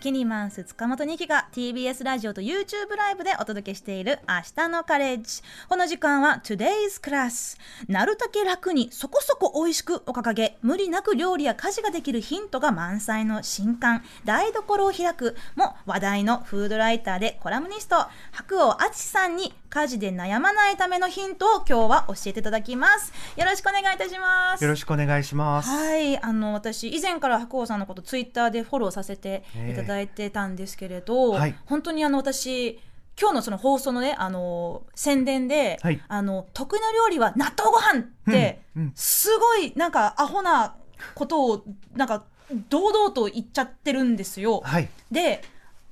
キニマンス塚本二希が TBS ラジオと YouTube ライブでお届けしている明日のカレッジ。この時間は Today's Class なるたけ楽にそこそこ美味しくお掲げ。無理なく料理や家事ができるヒントが満載の新刊。台所を開く。も話題のフードライターでコラムニスト。白尾敦さんに家事で悩まないためのヒントを今日は教えていただきます。よろしくお願いいたします。よろしくお願いします。はい。あの私以前から白尾さんのことツイッターでフォローさせていただいてたんですけれど、はい。本当にあの私今日のその放送のねあの宣伝で、はい。あの得意な料理は納豆ご飯って、うんうん。すごいなんかアホなことをなんか堂々と言っちゃってるんですよ。はい。で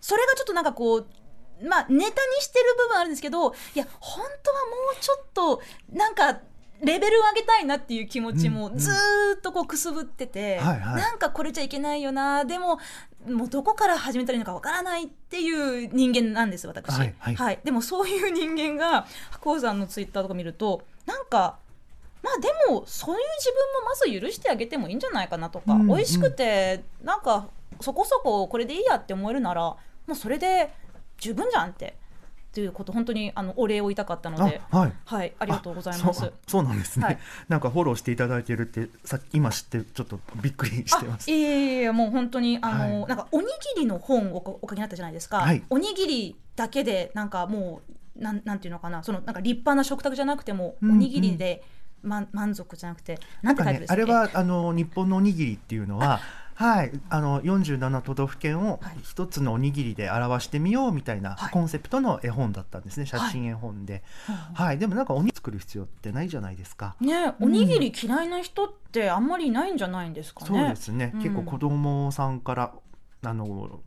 それがちょっとなんかこうまあネタにしてる部分あるんですけどいや本当はもうちょっとなんかレベルを上げたいなっていう気持ちもずーっとこうくすぶってて、なんかこれじゃいけないよなでももうどこから始めたらいいのかわからないっていう人間なんです私、はいはい。でもそういう人間が白鸚さんのツイッターとか見るとなんかまあでもそういう自分もまず許してあげてもいいんじゃないかなとか、うんうん。美味しくてなんかそこそここれでいいやって思えるならもうそれで十分じゃんってっていうこと本当にあのお礼を言いたかったのであはい。はいありがとうございます。そう。なんですね、はい。なんかフォローしていただいてるってさ今知ってちょっとびっくりしてます。あいえいえいえもう本当にあの、はい。なんかおにぎりの本をおお書きになったじゃないですか、はい。おにぎりだけでなんかもうなんなんていうのかな。そのなんか立派な食卓じゃなくても、うんおにぎりで、ま、満足じゃなくてなんんかねタイトルでしたっけ？あれはあの日本のおにぎりっていうのははい、あの47都道府県をはい。一つのおにぎりで表してみようみたいなはい。コンセプトの絵本だったんですね、写真絵本で、はい。でもなんかおにぎり作る必要ってないじゃないですか。ねおにぎり嫌いな人ってあんまりいないんじゃないんですかね。そうですね、うん。結構子供さんからあの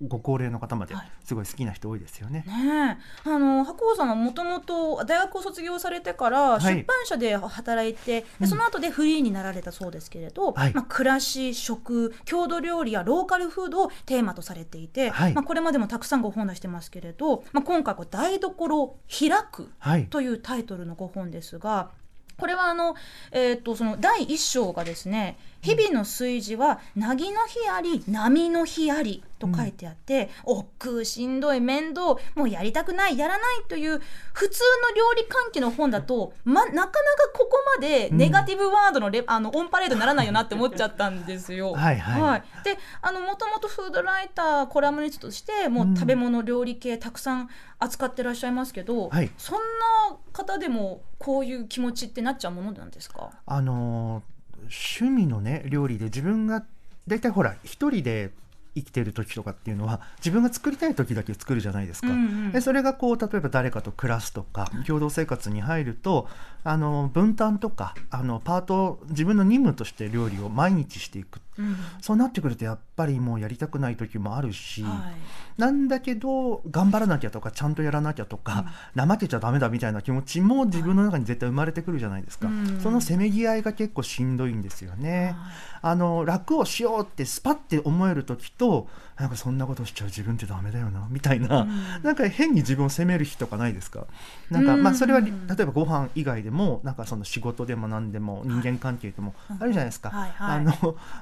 ご高齢の方まではい。すごい好きな人多いですよね。ねえ。あの白鸚さんはもともと大学を卒業されてからい。出版社で働いて、うん。でその後でフリーになられたそうですけれど、はい。まあ、暮らし食郷土料理やローカルフードをテーマとされていて、はい。まあ、これまでもたくさんご本出してますけれど、まあ、今回こう「台所を開く」はい、というタイトルのご本ですがこれはあの、えー、とその第一章がですね「日々の炊事は凪の日あり波の日あり」と書いてあって、億劫しんどい面倒もうやりたくないやらないという普通の料理関係の本だと、ま、なかなかここまでネガティブワードのレ、あのオンパレードにならないよなって思っちゃったんですよ。はいはい。であのもともとフードライターコラムニストとしてもう食べ物料理系たくさん扱ってらっしゃいますけど、はい。そんな方でもこういう気持ちってなっちゃうものなんですか？あのー趣味のね料理で自分が大体ほら一人で生きてる時とかっていうのは自分が作りたい時だけ作るじゃないですか。うんうんでそれがこう例えば誰かと暮らすとか共同生活に入るとあの分担とかあのパート自分の任務として料理を毎日していくうん。そうなってくるとやっぱりもうやりたくない時もあるし、はい。なんだけど頑張らなきゃとかちゃんとやらなきゃとか、怠けちゃダメだみたいな気持ちも自分の中に絶対生まれてくるじゃないですか、うん。そのせめぎ合いが結構しんどいんですよね。はい。あの楽をしようってスパッて思える時となんかそんなことしちゃう自分ってダメだよなみたいな、うん。なんか変に自分を責める日とかないですか？なんか、うん。まあそれは例えばご飯以外でもなんかその仕事でも何でも人間関係でもあるじゃないですか、はいはい。あ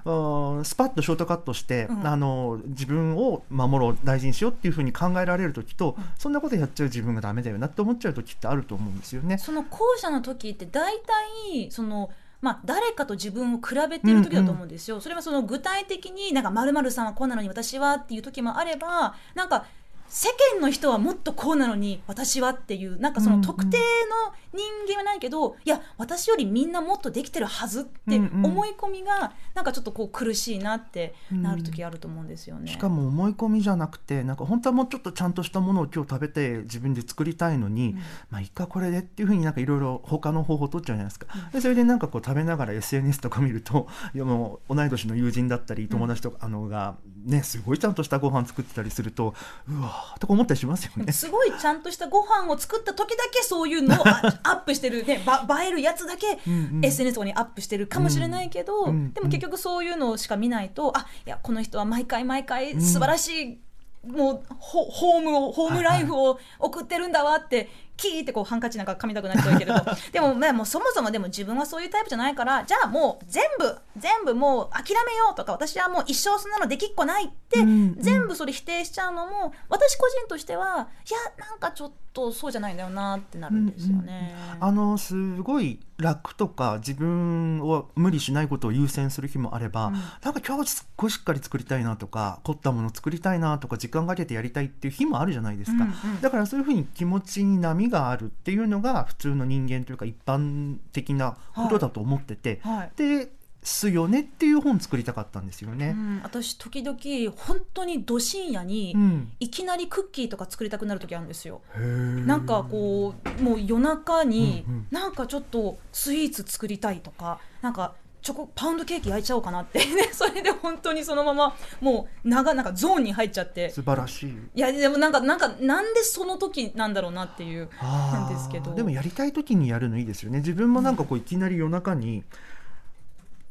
の うんスパッとショートカットして、うん。あの自分を守ろう大事にしようっていうふうに考えられる時と、そんなことやっちゃう自分がダメだよなって思っちゃう時ってあると思うんですよね。その後者の時って大体そのまあ、誰かと自分を比べてる時だと思うんですよ、それはその具体的になんか〇〇さんはこうなのに私はっていう時もあればなん。か世間の人はもっとこうなのに私はっていうなんかその特定の人間はないけど、いや私よりみんなもっとできてるはずってうんうん。思い込みがなんかちょっとこう苦しいなってなる時あると思うんですよね。しかも思い込みじゃなくてなんか本当はもうちょっとちゃんとしたものを今日食べて自分で作りたいのに、うん。まあいいかこれでっていうふうになんかいろいろ他の方法を取っちゃうじゃないですか、でそれでなんかこう食べながら SNS とか見るといやもう同い年の友人だったり友達とか、あのがねすごいちゃんとしたご飯作ってたりするとうわーとか思ったりしますよね。すごいちゃんとしたご飯を作った時だけそういうのをあ アップしてる、ね、ば映えるやつだけうんうん。SNS とかにアップしてるかもしれないけど、うんうんでも結局そういうのしか見ないとあいやこの人は毎回毎回素晴らしい、もうホホームをホームライフを送ってるんだわってキーってこうハンカチなんか噛みたくなっちゃうけれど。でもまあもうそもそもでも自分はそういうタイプじゃないからじゃあもう全部全部もう諦めようとか私はもう一生そんなのできっこないって、うんうん。全部それ否定しちゃうのも私個人としてはいやなんかちょっとそうじゃないんだよなってなるんですよね。あのすごい楽とか自分を無理しないことを優先する日もあれば、うん。なんか今日すっごいしっかり作りたいなとか凝ったもの作りたいなとか時間かけてやりたいっていう日もあるじゃないですか、うんうん。だからそういうふうに気持ちに波があるっていうのが普通の人間というか一般的なことだと思ってて、はい。ですよねっていう本作りたかったんですよね。うん、私時々本当にど深夜に、うん。いきなりクッキーとか作りたくなる時あるんですよ。へー。なんかこうもう夜中にうんうん。なんかちょっとスイーツ作りたいとかなんかチョコパウンドケーキ焼いちゃおうかなって。ねそれで本当にそのままもう長なんかゾーンに入っちゃって。素晴らしい。いやでもなんかなんかなんでその時なんだろうなっていうなんですけど。でもやりたい時にやるのいいですよね。自分もなんかこういきなり夜中に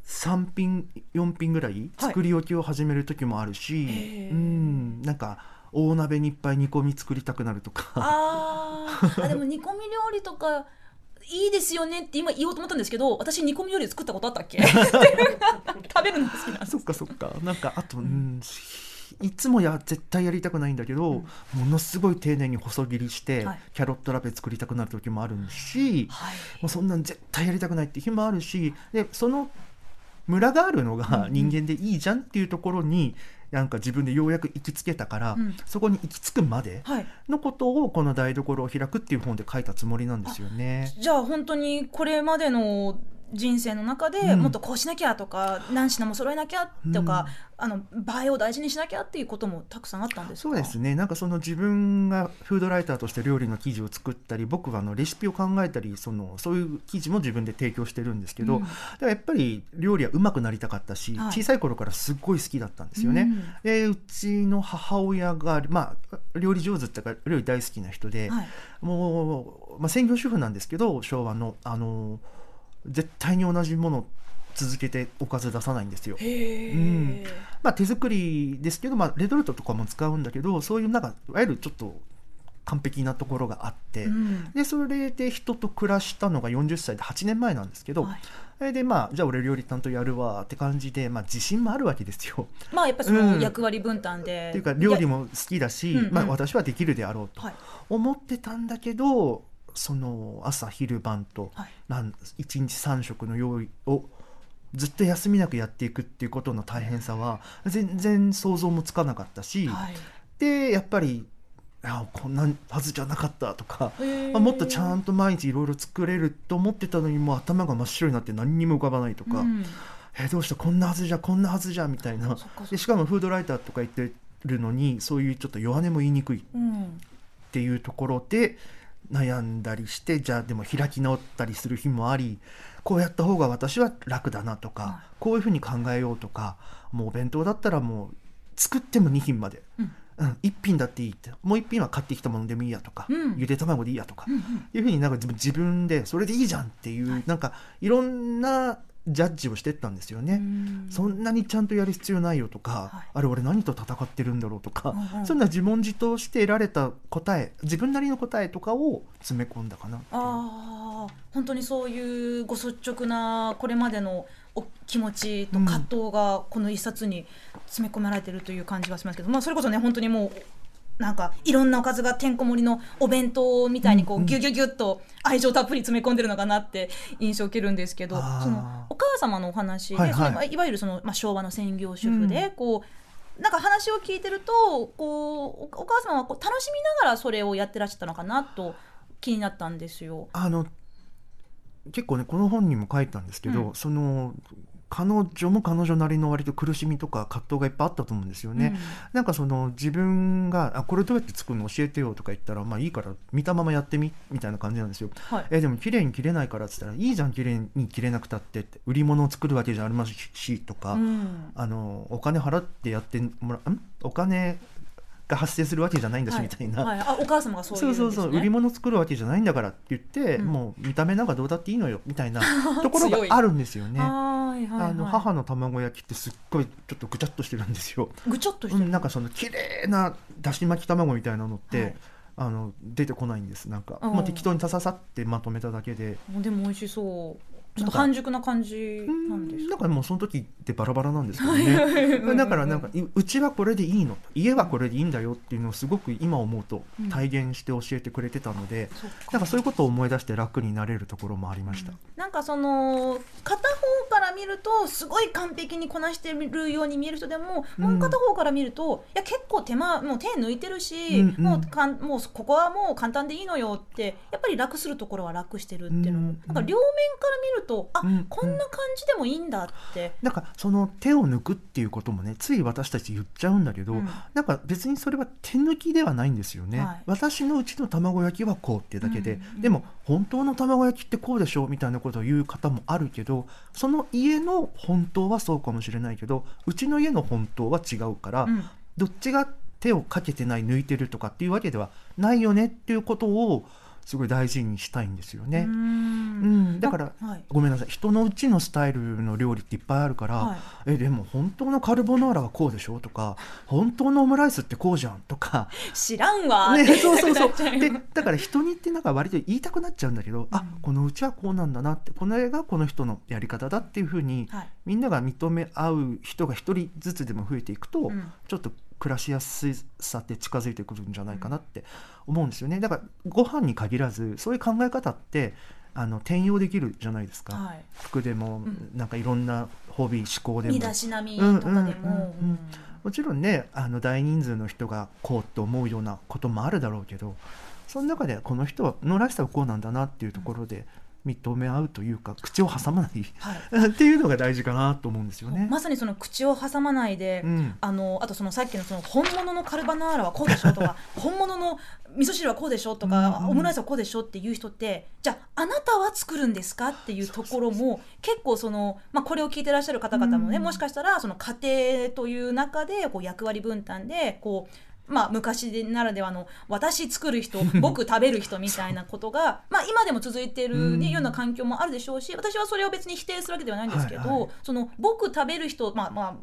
3品4品ぐらい作り置きを始める時もあるし、へー。うんなんか大鍋にいっぱい煮込み作りたくなるとか。あでも煮込み料理とかいいですよねって今言おうと思ったんですけど私煮込み料理作ったことあったっけ？食べるのが好きなんです。そっかそっか。なんかあと、うん、いつもや絶対やりたくないんだけど、ものすごい丁寧に細切りして、はい。キャロットラペ作りたくなる時もあるし、はい。もうそんなん絶対やりたくないって日もあるしでそのムラがあるのが人間でいいじゃんっていうところに、なんか自分でようやく行きつけたから、うんそこに行き着くまではいのことをこの台所を開くっていう本で書いたつもりなんですよね。じゃあ本当にこれまでの人生の中でうん。もっとこうしなきゃとか、何品も揃えなきゃとか、あの映えを大事にしなきゃっていうこともたくさんあったんですか？そうですね。なんかその自分がフードライターとして料理の記事を作ったり僕はあのレシピを考えたりそのそういう記事も自分で提供してるんですけど、うん。やっぱり料理はうまくなりたかったし、はい。小さい頃からすっごい好きだったんですよね。うん。でうちの母親が、まあ、料理上手ってか料理大好きな人で、はい。もう、まあ、専業主婦なんですけど昭和のあの絶対に同じものを続けておかず出さないんですよ。うん。まあ、手作りですけど、まあ、レトルトとかも使うんだけどそういうなんかいわゆるちょっと完璧なところがあって、うん。でそれで人と暮らしたのが40歳で8年前なんですけど、はい。でまあじゃあ俺料理担当やるわって感じで、まあ、自信もあるわけですよ。まあやっぱりそうん。の役割分担で、っていうか料理もも好きだし、うんうん。まあ、私はできるであろうとはい。思ってたんだけどその朝昼晩とはい。なん1日3食の用意をずっと休みなくやっていくっていうことの大変さは全然想像もつかなかったし、はい。でやっぱりあこんなはずじゃなかったとか、もっとちゃんと毎日いろいろ作れると思ってたのにもう頭が真っ白になって何にも浮かばないとか、うん。えどうした？こんなはずじゃこんなはずじゃみたいな。でしかもフードライターとか言ってるのにそういうちょっと弱音も言いにくいっうんていうところで悩んだりしてじゃあでも開き直ったりする日もありこうやった方が私は楽だなとか、はい。こういうふうに考えようとかもうお弁当だったらもう作っても2品まで、うん。うん、1品だっていいって。もう1品は買ってきたものでもいいやとか、うん。ゆで卵でいいやとか、うんうん。いうふうになんか自分自分でそれでいいじゃんっていう、はい。なんかいろんなジャッジをしてったんですよね。うん。そんなにちゃんとやる必要ないよとか、はい。あれ俺何と戦ってるんだろうとか、うんうん。そんな自問自答して得られた答え自分なりの答えとかを詰め込んだかなああ本当にそういうご率直なこれまでのお気持ちと葛藤がこの一冊に詰め込まれてるという感じがしますけど、まあ、それこそね本当にもうなんかいろんなおかずがてんこ盛りのお弁当みたいにこうギュギュギュッと愛情たっぷり詰め込んでるのかなって印象を受けるんですけどそのお母様のお話で、はいはい。わゆるその、まあ、昭和の専業主婦で、こうなんか話を聞いてるとこうおお母様はこう楽しみながらそれをやってらっしゃったのかなと気になったんですよ。あの結構ねこの本にも書いたんですけど、うん。その彼女も彼女なりの割と苦しみとか葛藤がいっぱいあったと思うんですよね。なんかその自分があこれどうやって作るの教えてよとか言ったらまあいいから見たままやってみみたいな感じなんですよ。はいえでも綺麗に切れないからっつったらいいじゃん綺麗に切れなくたってって売り物を作るわけじゃありますしとか、うんあのお金払ってやってもらん？お金が発生するわけじゃないんだし、はい。みたいな。はい、あお母様がそうううんです、ね、そうそう売り物作るわけじょないんだからって言って、うん。もう見た目なんかどうだっていいのよみたいな ところがあるんですよね。はいはいはい。あの母の卵焼きってすっごいちょっとぐちゃっとしてるんですよ。ぐちょっとしてる、うん、なんかその綺麗なだし巻き卵みたいなのって、はい。あの出てこないんです。なんか、うん。まあ、適当にさささってまとめただけで。でも美味しそうちょっとなんか半熟な感じなんですだからもうその時ってバラバラなんですけどね。だからなんかいうちはこれでいいの。家はこれでいいんだよっていうのをすごく今思うとうん。体現して教えてくれてたので、そっか。なんかそういうことを思い出して楽になれるところもありました。なんかその片方から見るとすごい完璧にこなしてるように見える人でも、うん。もう片方から見るといや結構手間もう手抜いてるし、うんうん。もうかんもうここはもう簡単でいいのよってやっぱり楽するところは楽してるっていうのも、うんなんか両面から見るとあ、うんこんな感じでもいいんだって。なんかその手を抜くっていうこともねつい私たち言っちゃうんだけど、うん。なんか別にそれは手抜きではないんですよね、はい。私のうちの卵焼きはこうっていうだけで、うんうん。でも本当の卵焼きってこうでしょみたいなことを言う方もあるけどその家の本当はそうかもしれないけどうちの家の本当は違うから、うん。どっちが手をかけてない抜いてるとかっていうわけではないよねっていうことをすごい大事にしたいんですようね。うん。ん、だからはい。ごめんなさい。人のうちのスタイルの料理っていっぱいあるから、はい。えでも本当のカルボナーラはこうでしょ？とか本当のオムライスってこうじゃん？とか、知らんわ。ね、てそうそうそう。でだから人にってなんか割と言いたくなっちゃうんだけど、あうん。このうちはこうなんだなってこの絵がこの人のやり方だっていうふうに、はい。みんなが認め合う人が一人ずつでも増えていくと、うん。ちょっと暮らしやすさって近づいてくるんじゃないかなって思うんですよね。だからご飯に限らずそういう考え方ってあの転用できるじゃないですか、はい。服でも、うん。なんかいろんなホビー思考でも。身だしなみとかでも、もちろんねあの大人数の人がこうって思うようなこともあるだろうけどその中でこの人のらしさはこうなんだなっていうところで認め合うというか口を挟まない。はい。っていうのが大事かなと思うんですよね。まさにその口を挟まないで、うん。あのあとそのさっきのその本物のカルバナーラはこうでしょとか 本物の味噌汁はこうでしょとか、うん。うんオムライスはこうでしょっていう人ってじゃああなたは作るんですかっていうところも結構その、まあ、これを聞いてらっしゃる方々もね、うん。もしかしたらその家庭という中でこう役割分担でこうまあ、昔ならではの私作る人 僕食べる人みたいなことが、まあ、今でも続いている、ねうんような環境もあるでしょうし私はそれを別に否定するわけではないんですけど、はいはい。その僕食べる人、まあまあ、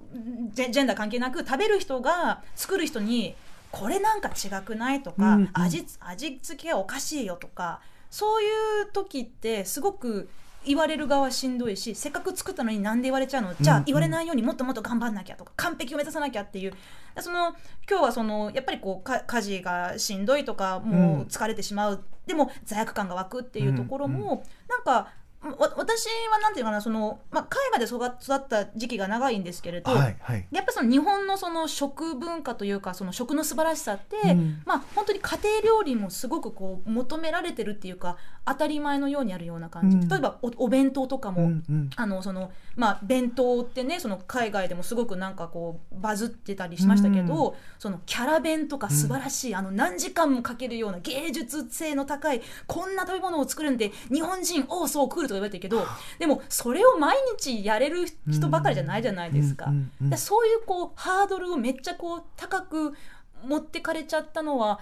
ジェジェンダー関係なく食べる人が作る人にこれなんか違くないとか、うんうん。味味付けがおかしいよとかそういう時ってすごく言われる側はしんどいしせっかく作ったのになんで言われちゃうの？じゃうんうん。あ言われないようにもっともっと頑張んなきゃとか完璧を目指さなきゃっていう。その今日はそのやっぱりこうか家事がしんどいとかもう疲れてしまう、でも罪悪感が湧くっていうところも、なんかわ私はなんていうかなその、まあ、海外で育育った時期が長いんですけれど、はいはい。やっぱりその日本のその食文化というかその食の素晴らしさって、うん。まあ本当に家庭料理もすごくこう求められてるっていうか当たり前のようにあるような感じ、うん。例えばおお弁当とかも、うんうん。あのそのまあ、弁当ってねその海外でもすごくなんかこうバズってたりしましたけど、そのキャラ弁とか素晴らしい、あの何時間もかけるような芸術性の高いこんな食べ物を作るんで日本人おおそう来るとか言われてるけどでもそれを毎日やれる人ばかりじゃないじゃないですか。うんうんうんでそういうこうハードルをめっちゃこう高く持ってかれちゃったのは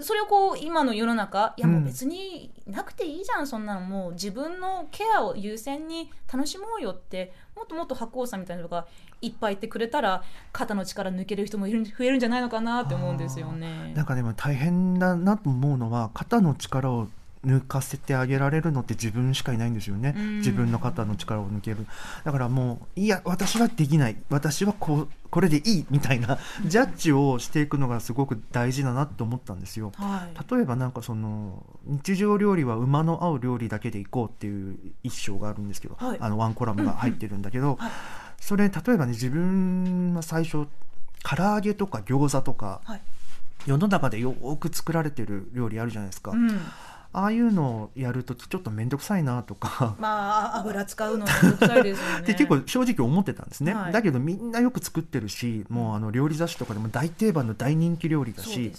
それをこう今の世の中いやもう別になくていいじゃん、そんなのもう自分のケアを優先に楽しもうよってもっともっと白鸚さんみたいな人がいっぱいいてくれたら肩の力抜ける人もいる増えるんじゃないのかなって思うんですよね。なんかでも大変だなと思うのは肩の力を抜かせてあげられるのって自分しかいないんですよね。うん。自分の肩の力を抜ける。だからもういや私はできない。私はこうこれでいいみたいなジャッジをしていくのがすごく大事だなって思ったんですよ。はい。例えばなんかその日常料理は馬の合う料理だけでいこうっていう一章があるんですけど、はい。あのワンコラムが入ってるんだけど、はい。それ例えばね自分は最初唐揚げとか餃子とかはい。世の中でよく作られてる料理あるじゃないですか、うん、ああいうのをやるときちょっと面倒くさいなとか。まあ油使うのめんどくさいですよね。結構正直思ってたんですね、はい。だけどみんなよく作ってるしもうあの料理雑誌とかでも大定番の大人気料理だし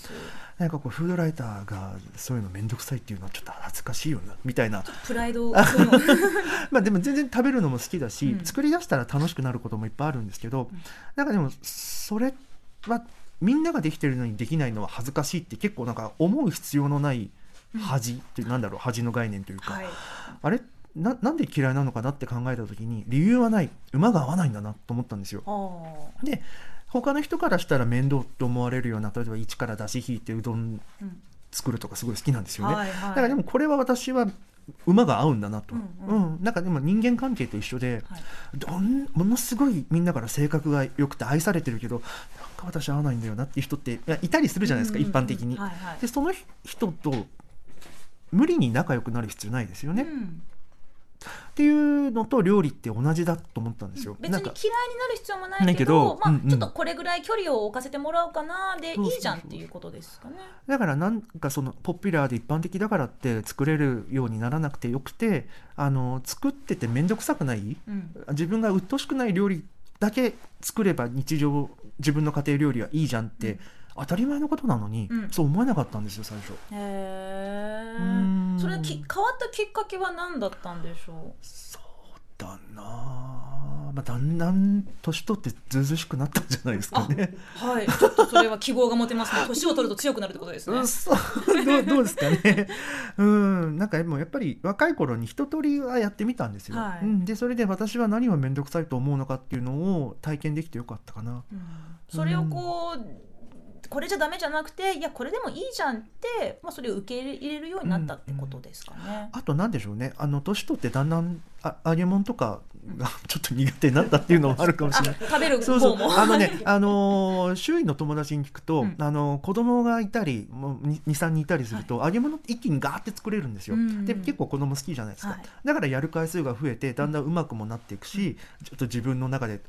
なんかこうフードライターがそういうの面倒くさいっていうのはちょっと恥ずかしいよなみたいな。プライド まあでも全然食べるのも好きだし、うん。作り出したら楽しくなることもいっぱいあるんですけど、なんかでもそれはみんなができてるのにできないのは恥ずかしいって結構なんか思う必要のない恥ってなんだろう恥の概念というか、はい。あれななんで嫌いなのかなって考えた時に理由はない。馬が合わないんだなと思ったんですよ。で他の人からしたら面倒と思われるような例えば一から出し引いてうどんうん。作るとかすごい好きなんですよね、はいはい。だからでもこれは私は馬が合うんだなと、ううん。んうん。なんかでも人間関係と一緒で、はい。どんものすごいみんなから性格が良くて愛されてるけどなんか私合わないんだよなっていう人っていやいたりするじゃないですか、うんうんうん。一般的に。はいはい。でその人と無理に仲良くなる必要ないですよね、っうん。ていうのと料理って同じだと思ったんですよ。別に嫌いになる必要もないけけどまあどうんうん。ちょっとこれぐらい距離を置かせてもらおうかなでいいじゃんっていうことですかね。だからなんかそのポピュラーで一般的だからって作れるようにならなくてよくてあの作ってて面倒くさくない？うん。自分が鬱陶しくない料理だけ作れば日常自分の家庭料理はいいじゃんって、うん当たり前のことなのに、うんそう思えなかったんですよ最初。へうんえ。それき変わったきっかけは何だったんでしょそうだなあ、まあ、だんだん年取ってずうずうしくなったんじゃないですかね。う。はい。ちょっとそれは希望が持てますね。年を取ると強くなるってことですねうん、。そうどうどうですかね。うん、なんかでもやっぱり若い頃に一通りはやってみたんですよ。はいうん、でそれで私は何を面倒くさいと思うのかっていうのを体験できてよかったかな。うんそれをこう。これじゃダメじゃなくていやこれでもいいじゃんって、まあ、それを受け入れるようになったってことですかね。あとなんでしょうね。あの年取ってだんだんあ揚げ物とかがちょっと苦手になったっていうのもあるかもしあれない。食べるそうそう。方もあのね、あのー周囲の友達に聞くと、うん。あの子供がいたりもう23人いたりすると、揚げ物一気にガーって作れるんですよ、うんで結構子供好きじゃないですか、はい。だからやる回数が増えてだんだんうまくもなっていくし、ちょっと自分の中で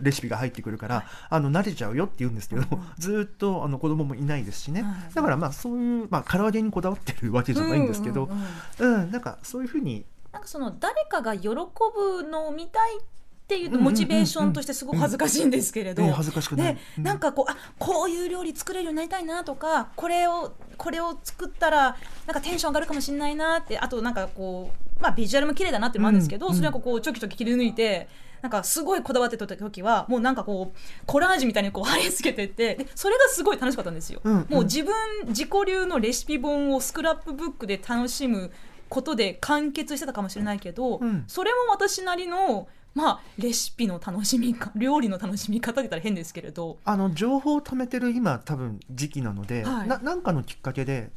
レシピが入ってくるから、はい。あの慣れちゃうよって言うんですけど、ずーっとあの子供もいないですしね、はい。だからまあそういう、まあ、唐揚げにこだわってるわけじゃないんですけど、うんなんかそういうふうになんかその誰かが喜ぶのを見たいっていうモチベーションとしてすごく恥ずかしいんですけれど、ね恥ずかしくない。なんかこうあこういう料理作れるようになりたいなとかこれをこれを作ったらなんかテンション上がるかもしれないなってあとなんかこうまあビジュアルも綺麗だなってもあるんですけど、それはこうちょきちょき切り抜いて。なんかすごいこだわってた時はもうなんかこうコラージュみたいにこう貼り付けてってでそれがすごい楽しかったんですよ。うんうん。もう自分自己流のレシピ本をスクラップブックで楽しむことで完結してたかもしれないけど、うん。それも私なりのまあレシピの楽しみか 料理の楽しみ方で言ったら変ですけれど。あの情報を貯めてる今多分時期なので、はい。ななんかのきっかけで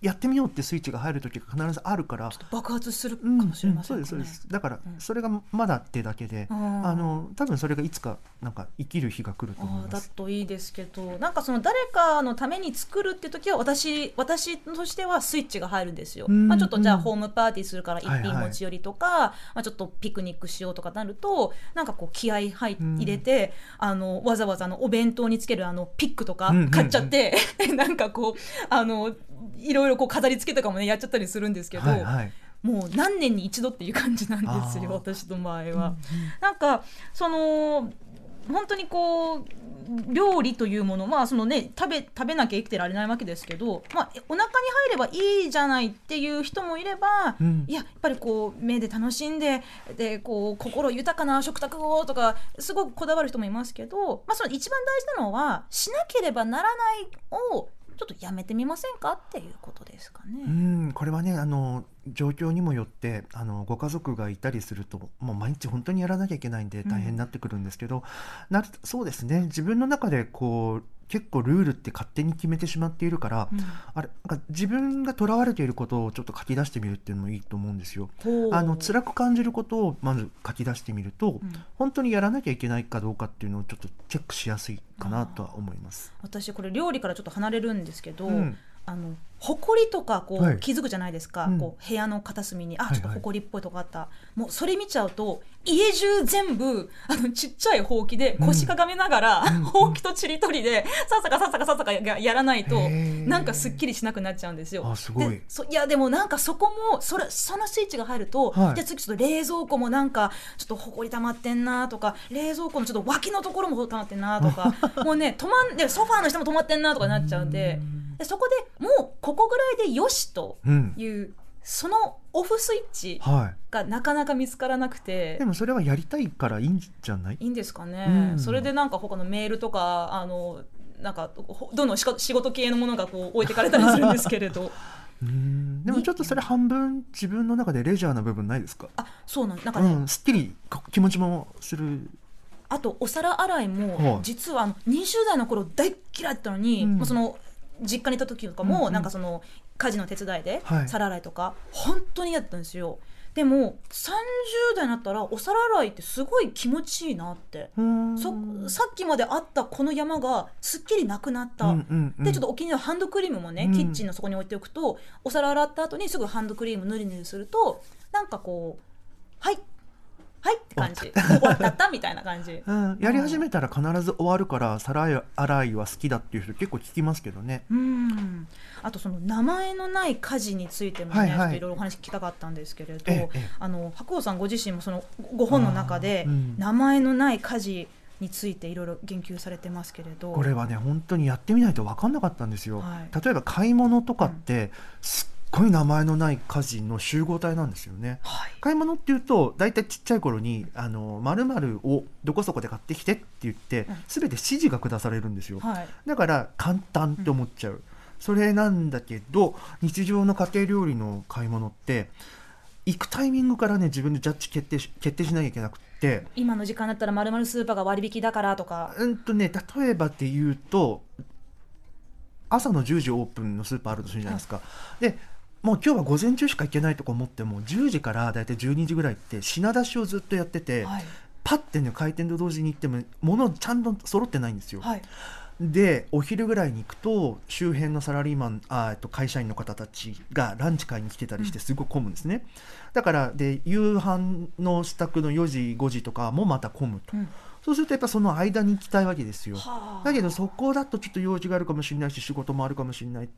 やってみようってスイッチが入る時が必ずあるから。爆発するかうんもしれませうんねですそうです。だからうんそれがまだってだけで、あーあの多分それがいつかなんか生きる日が来ると思います。といいですけどなんかその誰かのために作るって時は私私としてはスイッチが入るんですよ、うんまあ、ちょっとじゃあうん。ホームパーティーするから一品持ち寄りとか、まあ、ちょっとピクニックしようとかなるとなんかこう気合い入れて、あのわざわざあのお弁当につけるあのピックとかうんうんうん。買っちゃって、なんかこうあのいろいろこう飾り付けとかもねやっちゃったりするんですけど、はいはい。もう何年に一度っていう感じなんですよ私の場合は。なんかその本当にこう料理というものまあそのね食べ食べなきゃ生きてられないわけですけど、まあ、お腹に入ればいいじゃないっていう人もいれば、うん。いややっぱりこう目で楽しんででこう心豊かな食卓をとかすごくこだわる人もいますけど、まあ、その一番大事なのはしなければならないをちょっとやめてみませんか？っていうことですかね。うんこれはねあの状況にもよってあのご家族がいたりするともう毎日本当にやらなきゃいけないんで大変になってくるんですけど、なるそうですね。自分の中でこう結構ルールって勝手に決めてしまっているから、うんあれなんか自分がとらわれていることをちょっと書き出してみるっていうのもいいと思うんですよ。あの辛く感じることをまず書き出してみると、うん本当にやらなきゃいけないかどうかっていうのをちょっとチェックしやすいかなとは思います。私これ料理からちょっと離れるんですけど、うんあの埃とかこう、はい。気づくじゃないですか、うん。こう部屋の片隅に。あはいはい。ちょっと埃っぽいとこあった、もうそれ見ちゃうと家中全部あのちっちゃいほうきで腰かがめながら、うん。ほうきとちりとりでさっさかさっさかさっさかややらないとなんかすっきりしなくなっちゃうんですよ。あすごい。でそいやでもなんかそこもそれそのスイッチが入ると、はい。じゃあ次ちょっと冷蔵庫もなんかちょっとほこり溜まってんなとか冷蔵庫のちょっと脇のところも溜まってんなとか もうね止まんでソファーの下も止まってんなとかなっちゃうんででそこでもうここぐらいでよしとうん。いうそのオフスイッチはがなかなか見つからなくい、て。でもそれはやりたいからいいんじゃない？いいんですかね、うん。それでなんか他のメールとかあのなんかほどんどん仕事系のものがこう置いてかれたりするんですけれど。うん。でもちょっとそれ半分自分の中でレジャーな部分ないですか？あそうなんなんかね、うん、すっきりこ気持ちもする。あとお皿洗いもはい。実はあの20代の頃大っ嫌いだったのに、うん。もうその実家にいた時とかも、うんうん。なんかその家事の手伝いではい。皿洗いとか、本当にやったんですよ。でも30代になったらお皿洗いってすごい気持ちいいなって、そさっきまであったこの山がすっきりなくなった、うんうんうん。でちょっとお気に入りのハンドクリームもね、うん。キッチンのそこに置いておくとお皿洗った後にすぐハンドクリームぬりぬりするとなんかこうはいはいって感じ。終わった。ったみたいな感じ。うん、やり始めたら必ず終わるから皿洗いは好きだっていう人結構聞きますけどね。うん。あとその名前のない家事についてもね、はいはい。いろいろお話聞きたかったんですけれど、あの白鸚さんご自身もそのご本の中で名前のない家事についていろいろ言及されてますけれど。これはね本当にやってみないと分かんなかったんですよ。はい。例えば買い物とかって、すっごい名前のない家事の集合体なんですよね。はい。買い物っていうと大体ちっちゃい頃に「あの〇〇をどこそこで買ってきて」って言ってうん。全て指示が下されるんですよ。はい。だから簡単って思っちゃう、それなんだけど日常の家庭料理の買い物って行くタイミングからね自分でジャッジ決定し決定しなきゃいけなくって。今の時間だったらまるまるスーパーが割引だからとか。うんとね例えばで言うと朝の10時オープンのスーパーあるとするじゃないですか、でもう今日は午前中しか行けないとか思っても10時からだいたい12時ぐらいって品出しをずっとやってて、はい。パッてね開店と同時に行っても物ちゃんと揃ってないんですよ、はい。でお昼ぐらいに行くと周辺のサラリーマンあと会社員の方たちがランチ会に来てたりしてすごい混むんですね、だからで夕飯の支度の4時5時とかもまた混むと、うん。そうするとやっぱその間に行きたいわけですよ。はあ。だけどそこだとちょっと用事があるかもしれないし仕事もあるかもしれない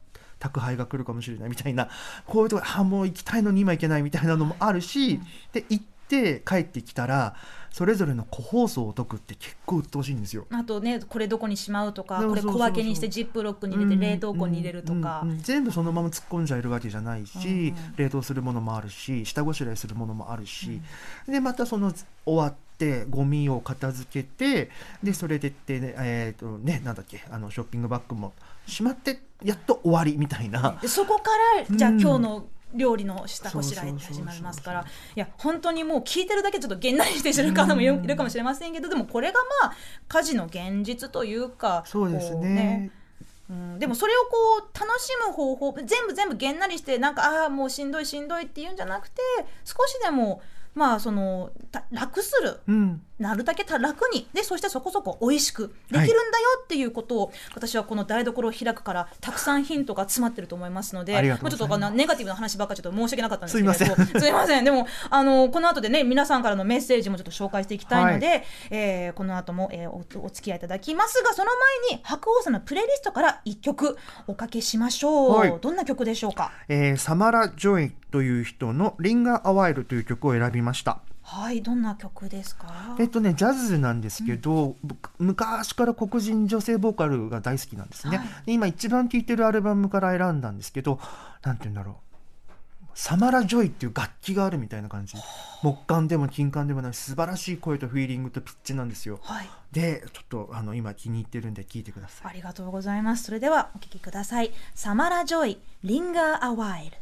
宅配が来るかもしれないみたいなこういうとこあもう行きたいのに今行けないみたいなのもあるし、で行って帰ってきたらそれぞれの個包装を解くって結構鬱陶しいんですよ。あとねこれどこにしまうとかこれ小分けにしてジップロックに入れて冷凍庫に入れるとか、うんうんうん。全部そのまま突っ込んじゃいるわけじゃないし、冷凍するものもあるし下ごしらえするものもあるし、でまたその終わってゴミを片付けてでそれでってねえーとねなんだっけあのショッピングバッグもしまってやっと終わりみたいな。でそこからじゃあうん。今日の料理の下ごしらえって始まりますからいや本当にもう聞いてるだけちょっとげんなりして知る方もいるかもしれませんけどでもこれがまあ家事の現実というかそうですこうね。うん、でもそれをこう楽しむ方法全部全部げんなりしてなんかああーもうしんどいしんどいっていうんじゃなくて少しでもまあそのた楽する。うん。なるだけた楽に。でそしてそこそこ美味しく。できるんだよっていうことを、私はこの台所を開くからたくさんヒントが詰まってると思いますのでありがとうもうちょっとネガティブな話ばっかりちょっと申し訳なかったんですけれどすいますいません。でもあのこの後でね皆さんからのメッセージもちょっと紹介していきたいので、えーこの後も、えーおお付き合いいただきますがその前に白鸚さんのプレイリストから一曲おかけしましょう、はい。どんな曲でしょうか？えーサマラ・ジョイという人の「リンガー・アワイル」という曲を選びました。はいどんな曲ですか？えっとね、ジャズなんですけど、僕昔から黒人女性ボーカルが大好きなんですね、はい。で今一番聴いてるアルバムから選んだんですけどなんて言うんだろう。サマラ・ジョイっていう楽器があるみたいな感じ。木管でも金管でもない素晴らしい声とフィーリングとピッチなんですよ。はい。でちょっとあの今気に入ってるんで聴いてください。ありがとうございます。それではお聴きください。サマラ・ジョイリンガー・アワイル